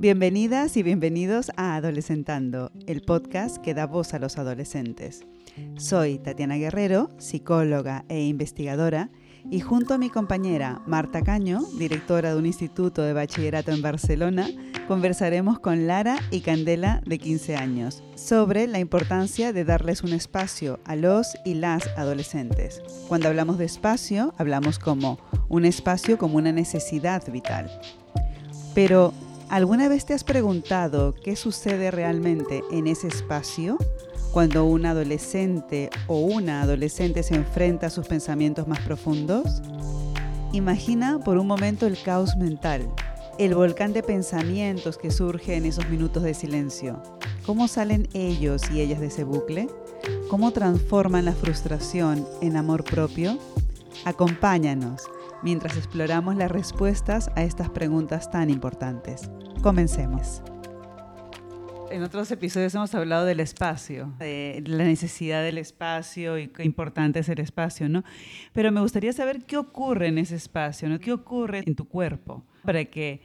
Bienvenidas y bienvenidos a Adolescentando, el podcast que da voz a los adolescentes. Soy Tatiana Guerrero, psicóloga e investigadora, y junto a mi compañera Marta Caño, directora de un instituto de bachillerato en Barcelona, conversaremos con Lara y Candela de 15 años sobre la importancia de darles un espacio a los y las adolescentes. Cuando hablamos de espacio, hablamos como un espacio como una necesidad vital. Pero, ¿alguna vez te has preguntado qué sucede realmente en ese espacio? cuando un adolescente o una adolescente se enfrenta a sus pensamientos más profundos? Imagina por un momento el caos mental, el volcán de pensamientos que surge en esos minutos de silencio. ¿Cómo salen ellos y ellas de ese bucle? ¿Cómo transforman la frustración en amor propio? Acompáñanos mientras exploramos las respuestas a estas preguntas tan importantes. Comencemos en otros episodios hemos hablado del espacio, de la necesidad del espacio y qué importante es el espacio, ¿no? Pero me gustaría saber qué ocurre en ese espacio, ¿no? ¿Qué ocurre en tu cuerpo para que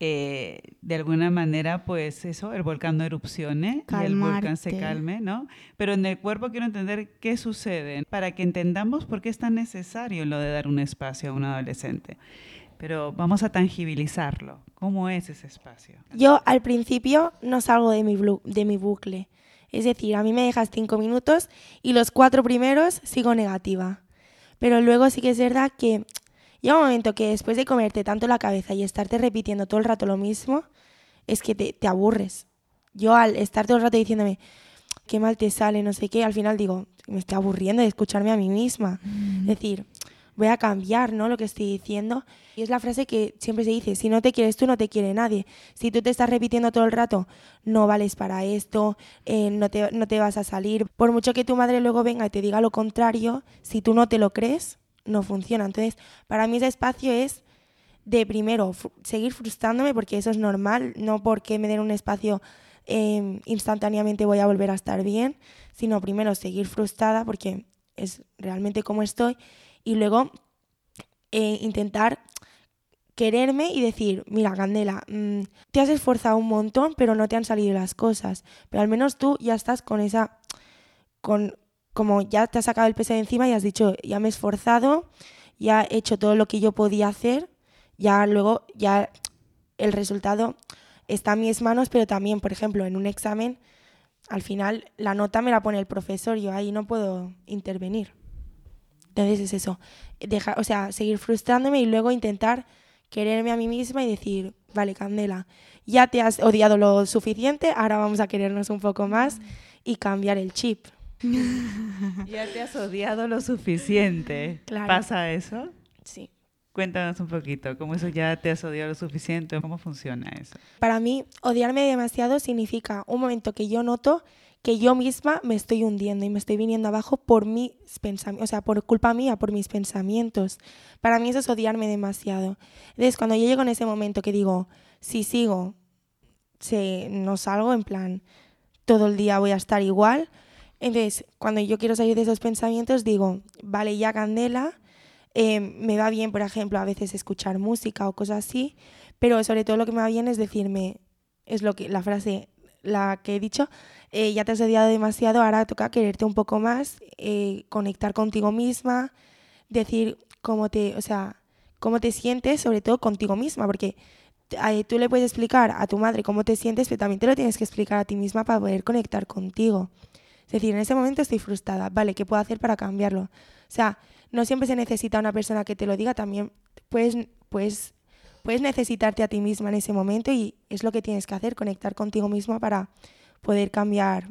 eh, de alguna manera, pues eso, el volcán no erupcione y el volcán se calme, ¿no? Pero en el cuerpo quiero entender qué sucede para que entendamos por qué es tan necesario lo de dar un espacio a un adolescente pero vamos a tangibilizarlo. ¿Cómo es ese espacio? Yo al principio no salgo de mi, de mi bucle. Es decir, a mí me dejas cinco minutos y los cuatro primeros sigo negativa. Pero luego sí que es verdad que llega un momento que después de comerte tanto la cabeza y estarte repitiendo todo el rato lo mismo, es que te, te aburres. Yo al estar todo el rato diciéndome, qué mal te sale, no sé qué, al final digo, me estoy aburriendo de escucharme a mí misma. Mm. Es decir, voy a cambiar, ¿no? Lo que estoy diciendo. Y es la frase que siempre se dice, si no te quieres tú, no te quiere nadie. Si tú te estás repitiendo todo el rato, no vales para esto, eh, no, te, no te vas a salir. Por mucho que tu madre luego venga y te diga lo contrario, si tú no te lo crees, no funciona. Entonces, para mí ese espacio es de primero seguir frustrándome, porque eso es normal, no porque me den un espacio em, instantáneamente voy a volver a estar bien, sino primero seguir frustrada porque es realmente como estoy y luego eh, intentar quererme y decir, mira, Candela, mm, te has esforzado un montón, pero no te han salido las cosas. Pero al menos tú ya estás con esa, con, como ya te has sacado el peso de encima y has dicho, ya me he esforzado, ya he hecho todo lo que yo podía hacer, ya luego, ya el resultado está en mis manos, pero también, por ejemplo, en un examen, al final la nota me la pone el profesor, yo ahí no puedo intervenir. Entonces es eso, dejar, o sea, seguir frustrándome y luego intentar quererme a mí misma y decir, vale, Candela, ya te has odiado lo suficiente, ahora vamos a querernos un poco más y cambiar el chip. ya te has odiado lo suficiente. ¿Pasa eso? Sí. Cuéntanos un poquito, ¿cómo eso ya te has odiado lo suficiente? ¿Cómo funciona eso? Para mí, odiarme demasiado significa un momento que yo noto que yo misma me estoy hundiendo y me estoy viniendo abajo por mis pensamientos, o sea, por culpa mía, por mis pensamientos. Para mí eso es odiarme demasiado. Entonces, cuando yo llego en ese momento que digo, si sigo, se, no salgo, en plan, todo el día voy a estar igual. Entonces, cuando yo quiero salir de esos pensamientos, digo, vale, ya candela, eh, me va bien, por ejemplo, a veces escuchar música o cosas así, pero sobre todo lo que me va bien es decirme, es lo que la frase la que he dicho, eh, ya te has odiado demasiado, ahora toca quererte un poco más, eh, conectar contigo misma, decir cómo te, o sea, cómo te sientes, sobre todo contigo misma, porque eh, tú le puedes explicar a tu madre cómo te sientes, pero también te lo tienes que explicar a ti misma para poder conectar contigo. Es decir, en ese momento estoy frustrada, vale, ¿qué puedo hacer para cambiarlo? O sea, no siempre se necesita una persona que te lo diga, también puedes, puedes puedes necesitarte a ti misma en ese momento y es lo que tienes que hacer, conectar contigo misma para poder cambiar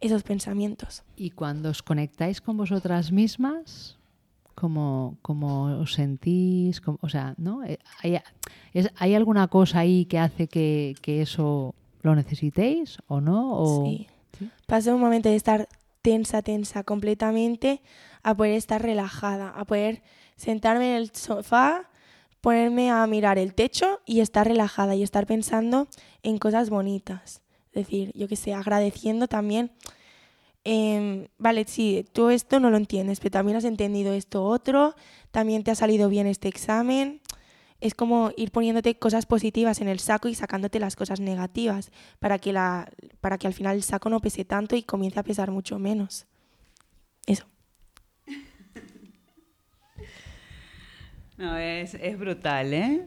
esos pensamientos. Y cuando os conectáis con vosotras mismas, ¿cómo, os sentís? o sea, ¿no? Eh, ¿Hay, ¿Hay, alguna cosa ahí que hace que, eso lo necesitéis o no? Sí. ¿Sí? un momento de estar tensa, tensa completamente, a poder estar relajada, a poder sentarme en el sofá ponerme a mirar el techo y estar relajada y estar pensando en cosas bonitas. Es decir, yo que sé, agradeciendo también, em, vale, sí, tú esto no lo entiendes, pero también has entendido esto otro, también te ha salido bien este examen, es como ir poniéndote cosas positivas en el saco y sacándote las cosas negativas para que, la, para que al final el saco no pese tanto y comience a pesar mucho menos. Eso. No, es, es brutal, ¿eh?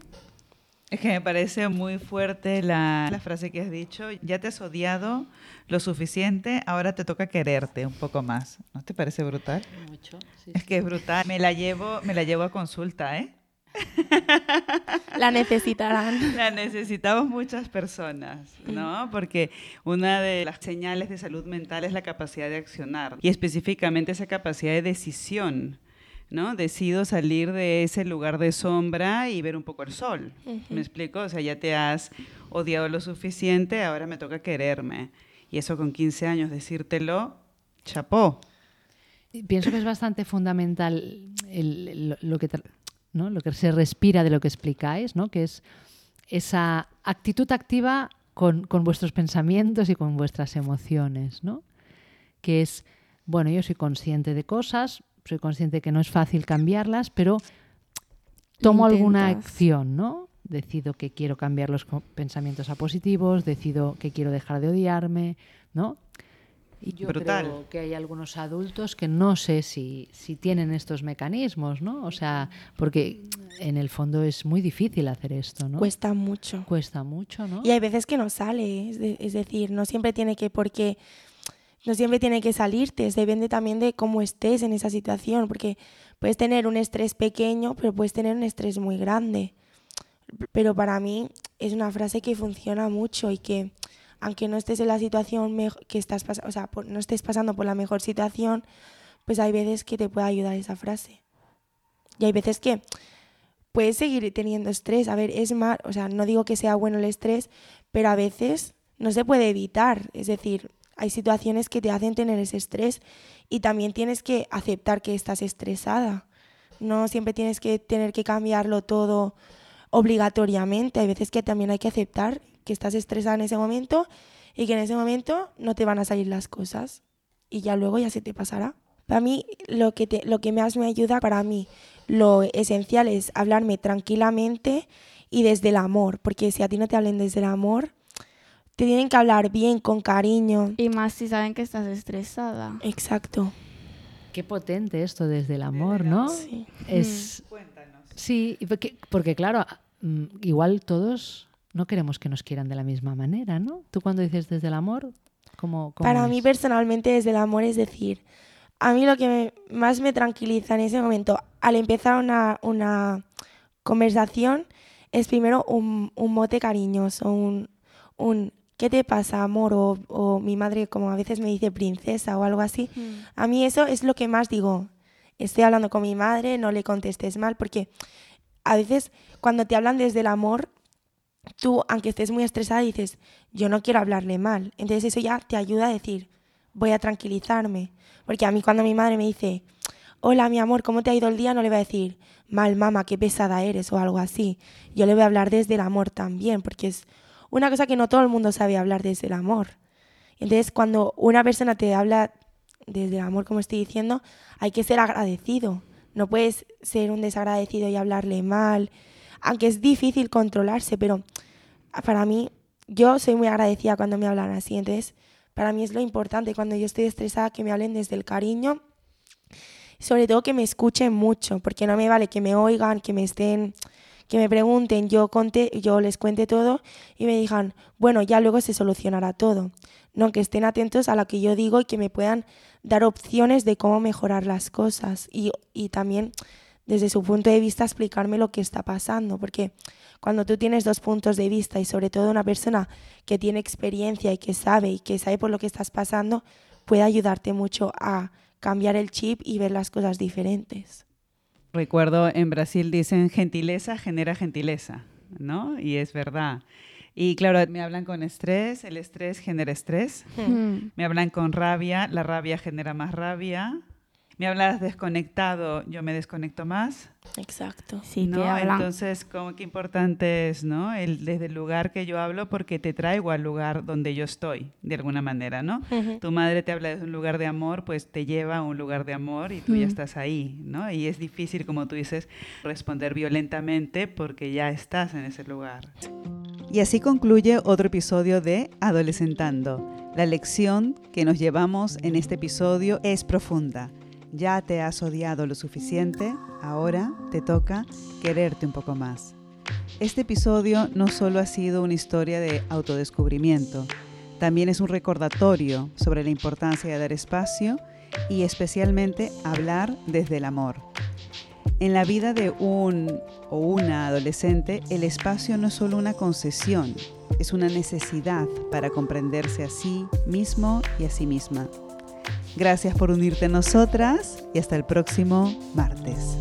Es que me parece muy fuerte la, la, frase que has dicho. Ya te has odiado lo suficiente, ahora te toca quererte un poco más. ¿No te parece brutal? Mucho. Sí, es que es brutal. Me la llevo, me la llevo a consulta, ¿eh? La necesitarán. La necesitamos muchas personas, ¿no? Porque una de las señales de salud mental es la capacidad de accionar y específicamente esa capacidad de decisión. ¿no? Decido salir de ese lugar de sombra y ver un poco el sol. Uh -huh. ¿Me explico? O sea, ya te has odiado lo suficiente, ahora me toca quererme. Y eso con 15 años, decírtelo, chapó. Pienso que es bastante fundamental el, el, lo, que ¿no? lo que se respira de lo que explicáis, ¿no? que es esa actitud activa con, con vuestros pensamientos y con vuestras emociones, ¿no? que es, bueno, yo soy consciente de cosas, soy consciente que no es fácil cambiarlas, pero tomo alguna acción, ¿no? Decido que quiero cambiar los pensamientos a positivos, decido que quiero dejar de odiarme, ¿no? Y yo Brutal. creo que hay algunos adultos que no sé si, si tienen estos mecanismos, ¿no? O sea, porque en el fondo es muy difícil hacer esto, ¿no? Cuesta mucho. Cuesta mucho, ¿no? Y hay veces que no sale, es, de, es decir, no siempre tiene que, porque no siempre tiene que salirte, depende también de cómo estés en esa situación, porque puedes tener un estrés pequeño, pero puedes tener un estrés muy grande. Pero para mí es una frase que funciona mucho y que aunque no estés en la situación que estás o sea, no estés pasando por la mejor situación, pues hay veces que te puede ayudar esa frase. Y hay veces que puedes seguir teniendo estrés. A ver, es más, o sea, no digo que sea bueno el estrés, pero a veces no se puede evitar. Es decir, hay situaciones que te hacen tener ese estrés y también tienes que aceptar que estás estresada. No siempre tienes que tener que cambiarlo todo obligatoriamente. Hay veces que también hay que aceptar que estás estresada en ese momento y que en ese momento no te van a salir las cosas y ya luego ya se te pasará. Para mí lo que, te, lo que más me ayuda, para mí lo esencial es hablarme tranquilamente y desde el amor, porque si a ti no te hablen desde el amor, te tienen que hablar bien, con cariño. Y más si saben que estás estresada. Exacto. Qué potente esto desde el amor, ¿no? Sí. Es... Cuéntanos. Sí, porque, porque claro, mm, igual todos no queremos que nos quieran de la misma manera, ¿no? Tú cuando dices desde el amor, ¿cómo, cómo Para es? mí personalmente desde el amor es decir, a mí lo que me, más me tranquiliza en ese momento, al empezar una, una conversación, es primero un, un mote cariñoso, un, un ¿qué te pasa, amor? O, o, mi madre, como a veces me dice princesa o algo así. Mm. A mí eso es lo que más digo. Estoy hablando con mi madre, no le contestes mal, porque a veces cuando te hablan desde el amor, tú, aunque estés muy estresada, dices, yo no quiero hablarle mal. Entonces eso ya te ayuda a decir, voy a tranquilizarme. Porque a mí cuando mi madre me dice, hola mi amor, ¿cómo te ha ido el día? No le voy a decir, mal mamá, qué pesada eres o algo así. Yo le voy a hablar desde el amor también, porque es una cosa que no todo el mundo sabe hablar desde el amor. Entonces, cuando una persona te habla desde el amor, como estoy diciendo, hay que ser agradecido. No puedes ser un desagradecido y hablarle mal, aunque es difícil controlarse, pero para mí, yo soy muy agradecida cuando me hablan así. Entonces, para mí es lo importante cuando yo estoy estresada que me hablen desde el cariño, sobre todo que me escuchen mucho, porque no me vale que me oigan, que me estén que me pregunten, yo, conté, yo les cuente todo y me digan, bueno, ya luego se solucionará todo. No, que estén atentos a lo que yo digo y que me puedan dar opciones de cómo mejorar las cosas y, y también desde su punto de vista explicarme lo que está pasando, porque cuando tú tienes dos puntos de vista y sobre todo una persona que tiene experiencia y que sabe y que sabe por lo que estás pasando, puede ayudarte mucho a cambiar el chip y ver las cosas diferentes. Recuerdo en Brasil dicen gentileza genera gentileza, ¿no? Y es verdad. Y claro, me hablan con estrés, el estrés genera estrés. Mm. Me hablan con rabia, la rabia genera más rabia. Me hablas desconectado, yo me desconecto más. Exacto. Sí, ¿no? Entonces, como que importante es, ¿no? El, desde el lugar que yo hablo, porque te traigo al lugar donde yo estoy, de alguna manera, ¿no? Tu madre te habla desde un lugar de amor, pues te lleva a un lugar de amor y tú ya estás ahí, ¿no? Y es difícil, como tú dices, responder violentamente porque ya estás en ese lugar. Y así concluye otro episodio de Adolescentando. La lección que nos llevamos en este episodio es profunda. Ya te has odiado lo suficiente, ahora te toca quererte un poco más. Este episodio no solo ha sido una historia de autodescubrimiento, también es un recordatorio sobre la importancia de dar espacio y especialmente hablar desde el amor. En la vida de un o una adolescente, el espacio no es solo una concesión, es una necesidad para comprenderse a sí mismo y a sí misma. Gracias por unirte a nosotras y hasta el próximo martes.